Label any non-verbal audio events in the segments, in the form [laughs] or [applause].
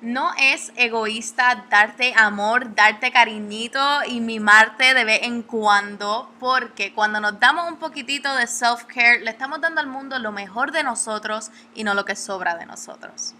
No es egoísta darte amor, darte cariñito y mimarte de vez en cuando, porque cuando nos damos un poquitito de self-care, le estamos dando al mundo lo mejor de nosotros y no lo que sobra de nosotros.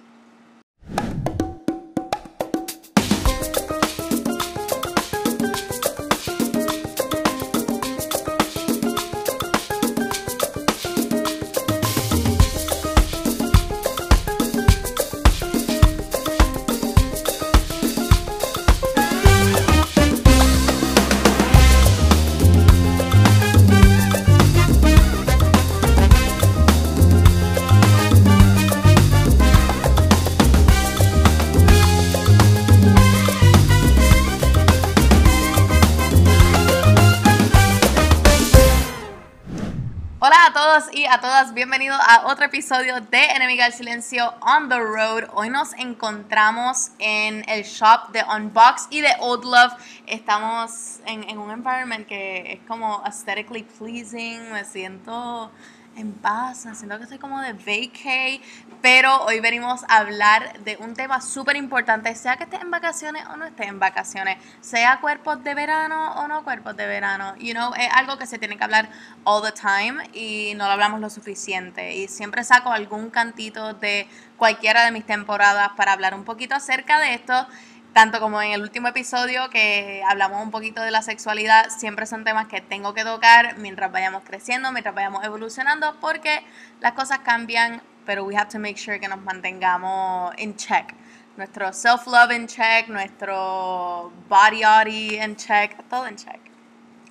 Y a todas, bienvenidos a otro episodio de Enemiga del Silencio on the Road. Hoy nos encontramos en el shop de Unbox y de Old Love. Estamos en, en un environment que es como aesthetically pleasing, me siento en paz, siento que estoy como de vacay, pero hoy venimos a hablar de un tema súper importante, sea que estés en vacaciones o no estés en vacaciones, sea cuerpos de verano o no cuerpos de verano, you know, es algo que se tiene que hablar all the time y no lo hablamos lo suficiente. Y siempre saco algún cantito de cualquiera de mis temporadas para hablar un poquito acerca de esto tanto como en el último episodio que hablamos un poquito de la sexualidad, siempre son temas que tengo que tocar mientras vayamos creciendo, mientras vayamos evolucionando, porque las cosas cambian, pero we have to make sure que nos mantengamos en check. Nuestro self-love en check, nuestro body en check, todo en check.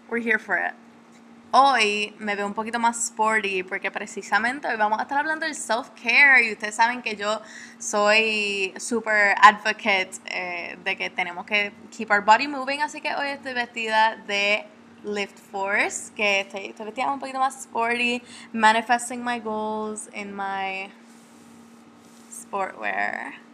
We're here for it. Hoy me veo un poquito más sporty porque precisamente hoy vamos a estar hablando del self-care y ustedes saben que yo soy super advocate eh, de que tenemos que keep our body moving, así que hoy estoy vestida de Lift Force, que estoy, estoy vestida un poquito más sporty, manifesting my goals in my sportwear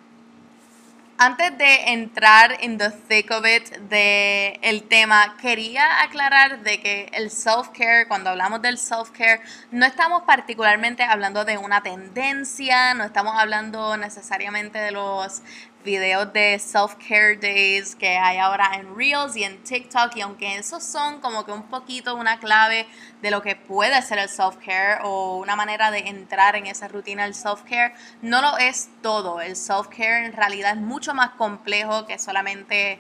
antes de entrar en the thick of it de el tema, quería aclarar de que el self-care, cuando hablamos del self-care, no estamos particularmente hablando de una tendencia, no estamos hablando necesariamente de los videos de self-care days que hay ahora en Reels y en TikTok y aunque esos son como que un poquito una clave de lo que puede ser el self-care o una manera de entrar en esa rutina del self-care, no lo es todo. El self-care en realidad es mucho más complejo que solamente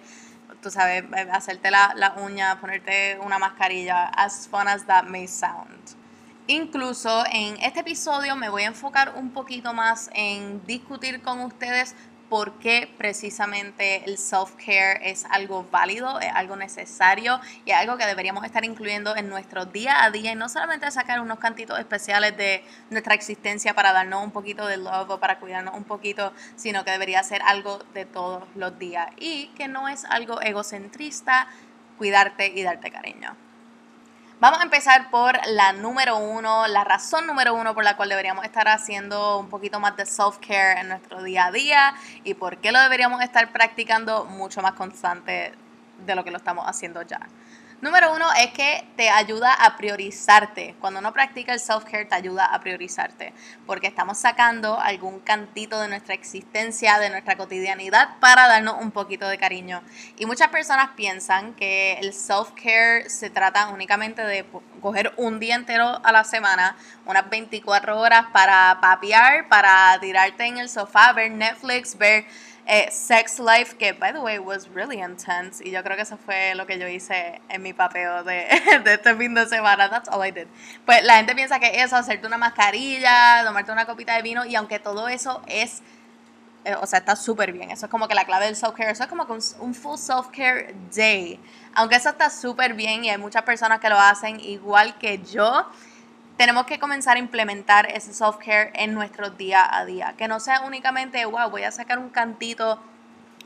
tú sabes, hacerte la, la uña, ponerte una mascarilla, as fun as that may sound. Incluso en este episodio me voy a enfocar un poquito más en discutir con ustedes por qué precisamente el self-care es algo válido, es algo necesario y algo que deberíamos estar incluyendo en nuestro día a día y no solamente sacar unos cantitos especiales de nuestra existencia para darnos un poquito de love o para cuidarnos un poquito, sino que debería ser algo de todos los días y que no es algo egocentrista cuidarte y darte cariño. Vamos a empezar por la número uno, la razón número uno por la cual deberíamos estar haciendo un poquito más de self-care en nuestro día a día y por qué lo deberíamos estar practicando mucho más constante de lo que lo estamos haciendo ya. Número uno es que te ayuda a priorizarte. Cuando uno practica el self-care te ayuda a priorizarte, porque estamos sacando algún cantito de nuestra existencia, de nuestra cotidianidad, para darnos un poquito de cariño. Y muchas personas piensan que el self-care se trata únicamente de coger un día entero a la semana, unas 24 horas para papear, para tirarte en el sofá, ver Netflix, ver eh, Sex Life, que by the way was really intense. Y yo creo que eso fue lo que yo hice en mi papeo de, [laughs] de este fin de semana. That's all I did. Pues la gente piensa que eso, hacerte una mascarilla, tomarte una copita de vino, y aunque todo eso es. Eh, o sea, está súper bien. Eso es como que la clave del self-care. Eso es como un, un full self-care day. Aunque eso está súper bien y hay muchas personas que lo hacen igual que yo tenemos que comenzar a implementar ese self-care en nuestro día a día. Que no sea únicamente, wow, voy a sacar un cantito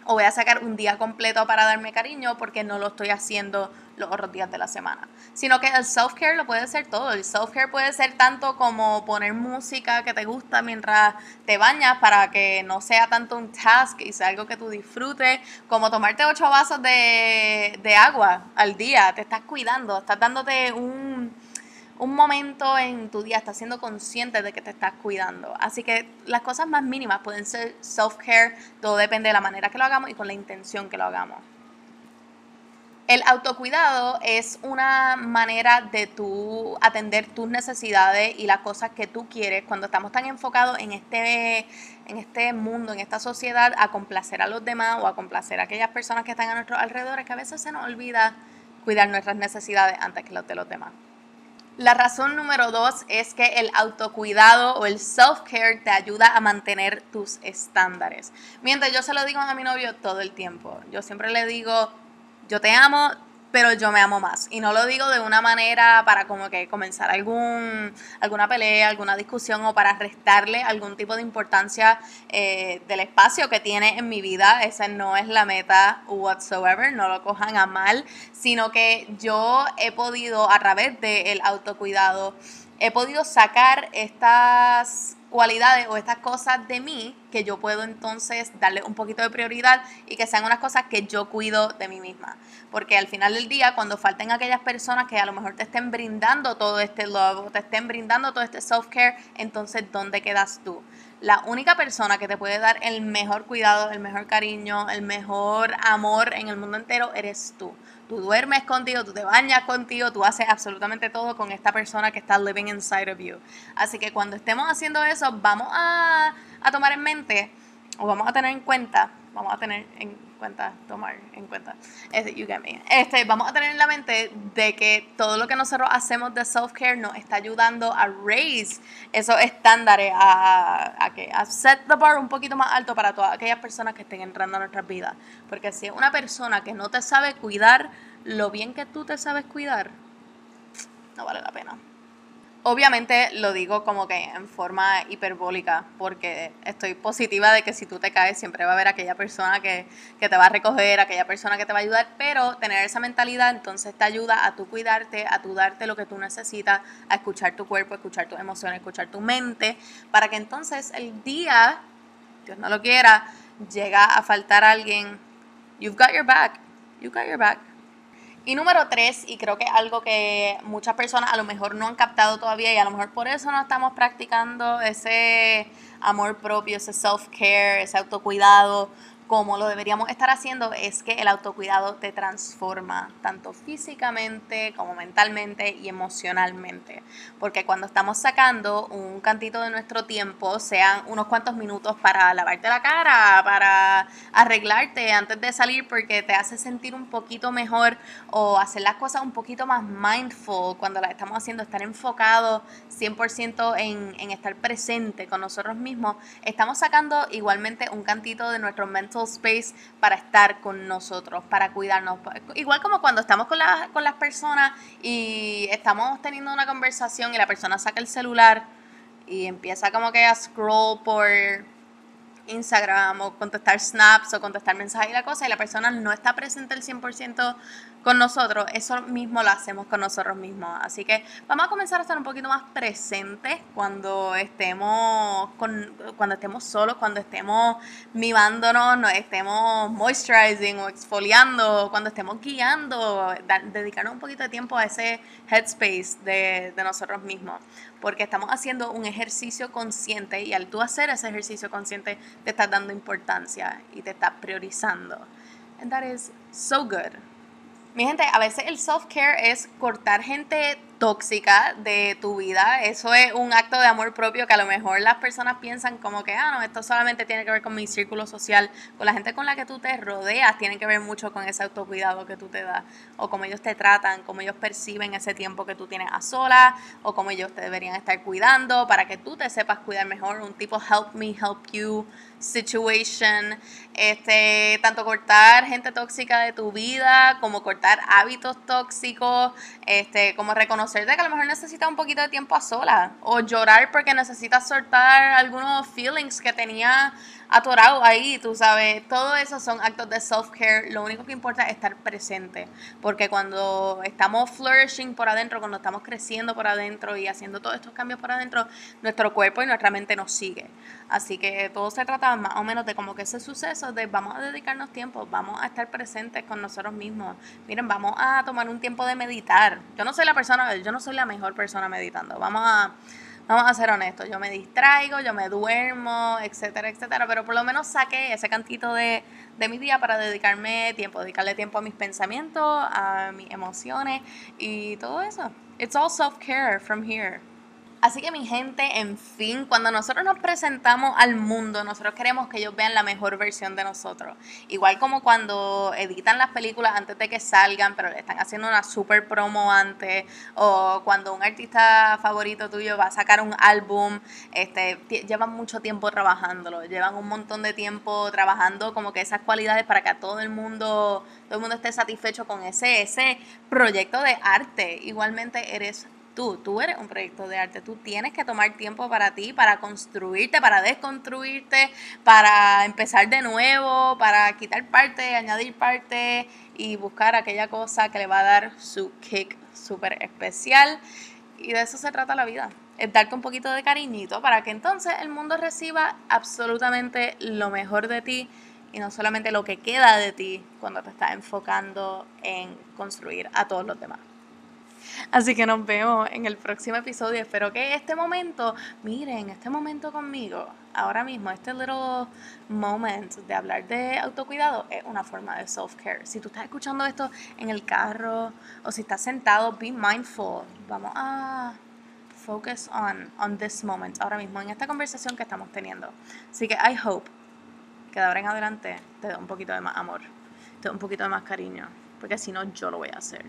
o voy a sacar un día completo para darme cariño porque no lo estoy haciendo los otros días de la semana. Sino que el self-care lo puede ser todo. El self-care puede ser tanto como poner música que te gusta mientras te bañas para que no sea tanto un task y sea algo que tú disfrutes, como tomarte ocho vasos de, de agua al día. Te estás cuidando, estás dándote un un momento en tu día estás siendo consciente de que te estás cuidando. Así que las cosas más mínimas pueden ser self-care, todo depende de la manera que lo hagamos y con la intención que lo hagamos. El autocuidado es una manera de tú atender tus necesidades y las cosas que tú quieres cuando estamos tan enfocados en este, en este mundo, en esta sociedad, a complacer a los demás o a complacer a aquellas personas que están a nuestro alrededor, que a veces se nos olvida cuidar nuestras necesidades antes que las de los demás. La razón número dos es que el autocuidado o el self-care te ayuda a mantener tus estándares. Mientras yo se lo digo a mi novio todo el tiempo. Yo siempre le digo, yo te amo, pero yo me amo más. Y no lo digo de una manera para como que comenzar algún, alguna pelea, alguna discusión o para restarle algún tipo de importancia eh, del espacio que tiene en mi vida. Esa no es la meta whatsoever, no lo cojan a mal, sino que yo he podido a través del autocuidado, he podido sacar estas cualidades o estas cosas de mí que yo puedo entonces darle un poquito de prioridad y que sean unas cosas que yo cuido de mí misma. Porque al final del día, cuando falten aquellas personas que a lo mejor te estén brindando todo este love, te estén brindando todo este self-care, entonces ¿dónde quedas tú? La única persona que te puede dar el mejor cuidado, el mejor cariño, el mejor amor en el mundo entero eres tú tú duermes contigo, tú te bañas contigo, tú haces absolutamente todo con esta persona que está living inside of you. Así que cuando estemos haciendo eso, vamos a, tomar en mente, o vamos a tener en cuenta, vamos a tener en cuenta, tomar en cuenta, este, you get me. Este, vamos a tener en la mente de que todo lo que nosotros hacemos de self-care nos está ayudando a raise esos estándares, a, a, que, a set the bar un poquito más alto para todas aquellas personas que estén entrando a nuestras vidas. Porque si es una persona que no te sabe cuidar lo bien que tú te sabes cuidar, no vale la pena. Obviamente lo digo como que en forma hiperbólica, porque estoy positiva de que si tú te caes siempre va a haber aquella persona que, te va a recoger, aquella persona que te va a ayudar, pero tener esa mentalidad entonces te ayuda a tú cuidarte, a tú darte lo que tú necesitas, a escuchar tu cuerpo, escuchar tus emociones, escuchar tu mente, para que entonces el día, Dios no lo quiera, llega a faltar alguien, you've got your back, you've got your back. Y número tres, y creo que algo que muchas personas a lo mejor no han captado todavía y a lo mejor por eso no estamos practicando ese amor propio, ese self-care, ese autocuidado, como lo deberíamos estar haciendo es que el autocuidado te transforma tanto físicamente como mentalmente y emocionalmente. Porque cuando estamos sacando un cantito de nuestro tiempo, sean unos cuantos minutos para lavarte la cara, para arreglarte antes de salir porque te hace sentir un poquito mejor o hacer las cosas un poquito más mindful cuando las estamos haciendo, estar enfocados 100% en, en estar presente con nosotros mismos, estamos sacando igualmente un cantito de nuestro mental space para estar con nosotros, para cuidarnos. Igual como cuando estamos con, con las personas y estamos teniendo una conversación y la persona saca el celular y empieza como que a scroll por Instagram o contestar snaps o contestar mensajes y la cosa y la persona no está presente el 100% con nosotros, eso mismo lo hacemos con nosotros mismos. Así que vamos a comenzar a estar un poquito más presentes cuando estemos, con, cuando estemos solos, cuando estemos mimándonos, no estemos moisturizing o exfoliando, cuando estemos guiando, dedicarnos un poquito de tiempo a ese headspace de, de nosotros mismos. Porque estamos haciendo un ejercicio consciente y al tú hacer ese ejercicio consciente te estás dando importancia y te estás priorizando. And that is so good. Mi gente, a veces el self-care es cortar gente tóxica de tu vida. Eso es un acto de amor propio que a lo mejor las personas piensan como que, ah, no, esto solamente tiene que ver con mi círculo social, con la gente con la que tú te rodeas, tiene que ver mucho con ese autocuidado que tú te das, o cómo ellos te tratan, cómo ellos perciben ese tiempo que tú tienes a solas, o cómo ellos te deberían estar cuidando para que tú te sepas cuidar mejor, un tipo help me, help you situation, este, tanto cortar gente tóxica de tu vida, como cortar hábitos tóxicos, este, como reconocer de que a lo mejor necesitas un poquito de tiempo a sola o llorar porque necesitas soltar algunos feelings que tenía atorado ahí, tú sabes. Todo eso son actos de self-care. Lo único que importa es estar presente. Porque cuando estamos flourishing por adentro, cuando estamos creciendo por adentro y haciendo todos estos cambios por adentro, nuestro cuerpo y nuestra mente nos sigue. Así que todo se trata más o menos de como que ese suceso de vamos a dedicarnos tiempo, vamos a estar presentes con nosotros mismos. Miren, vamos a tomar un tiempo de meditar. Yo no soy la persona, yo no soy la mejor persona meditando. Vamos a vamos a ser honestos, yo me distraigo, yo me duermo, etcétera, etcétera, pero por lo menos saqué ese cantito de, de mi día para dedicarme tiempo, dedicarle tiempo a mis pensamientos, a mis emociones y todo eso. It's all self-care from here. Así que mi gente, en fin, cuando nosotros nos presentamos al mundo, nosotros queremos que ellos vean la mejor versión de nosotros. Igual como cuando editan las películas antes de que salgan, pero le están haciendo una super promo antes, o cuando un artista favorito tuyo va a sacar un álbum, este, llevan mucho tiempo trabajándolo, llevan un montón de tiempo trabajando como que esas cualidades para que a todo el mundo, todo el mundo esté satisfecho con ese, ese proyecto de arte. Igualmente eres tú, tú eres un proyecto de arte, tú tienes que tomar tiempo para ti, para construirte, para desconstruirte, para empezar de nuevo, para quitar parte, añadir parte y buscar aquella cosa que le va a dar su kick súper especial. Y de eso se trata la vida, es darte un poquito de cariñito para que entonces el mundo reciba absolutamente lo mejor de ti y no solamente lo que queda de ti cuando te estás enfocando en construir a todos los demás. Así que nos vemos en el próximo episodio. Espero que este momento, miren, este momento conmigo, ahora mismo, este little moment de hablar de autocuidado es una forma de self-care. Si tú estás escuchando esto en el carro o si estás sentado, be mindful. Vamos a focus on, on this moment, ahora mismo, en esta conversación que estamos teniendo. Así que I hope que de ahora en adelante te dé un poquito de más amor, te dé un poquito de más cariño, porque si no, yo lo voy a hacer.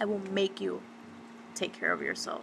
I will make you take care of yourself.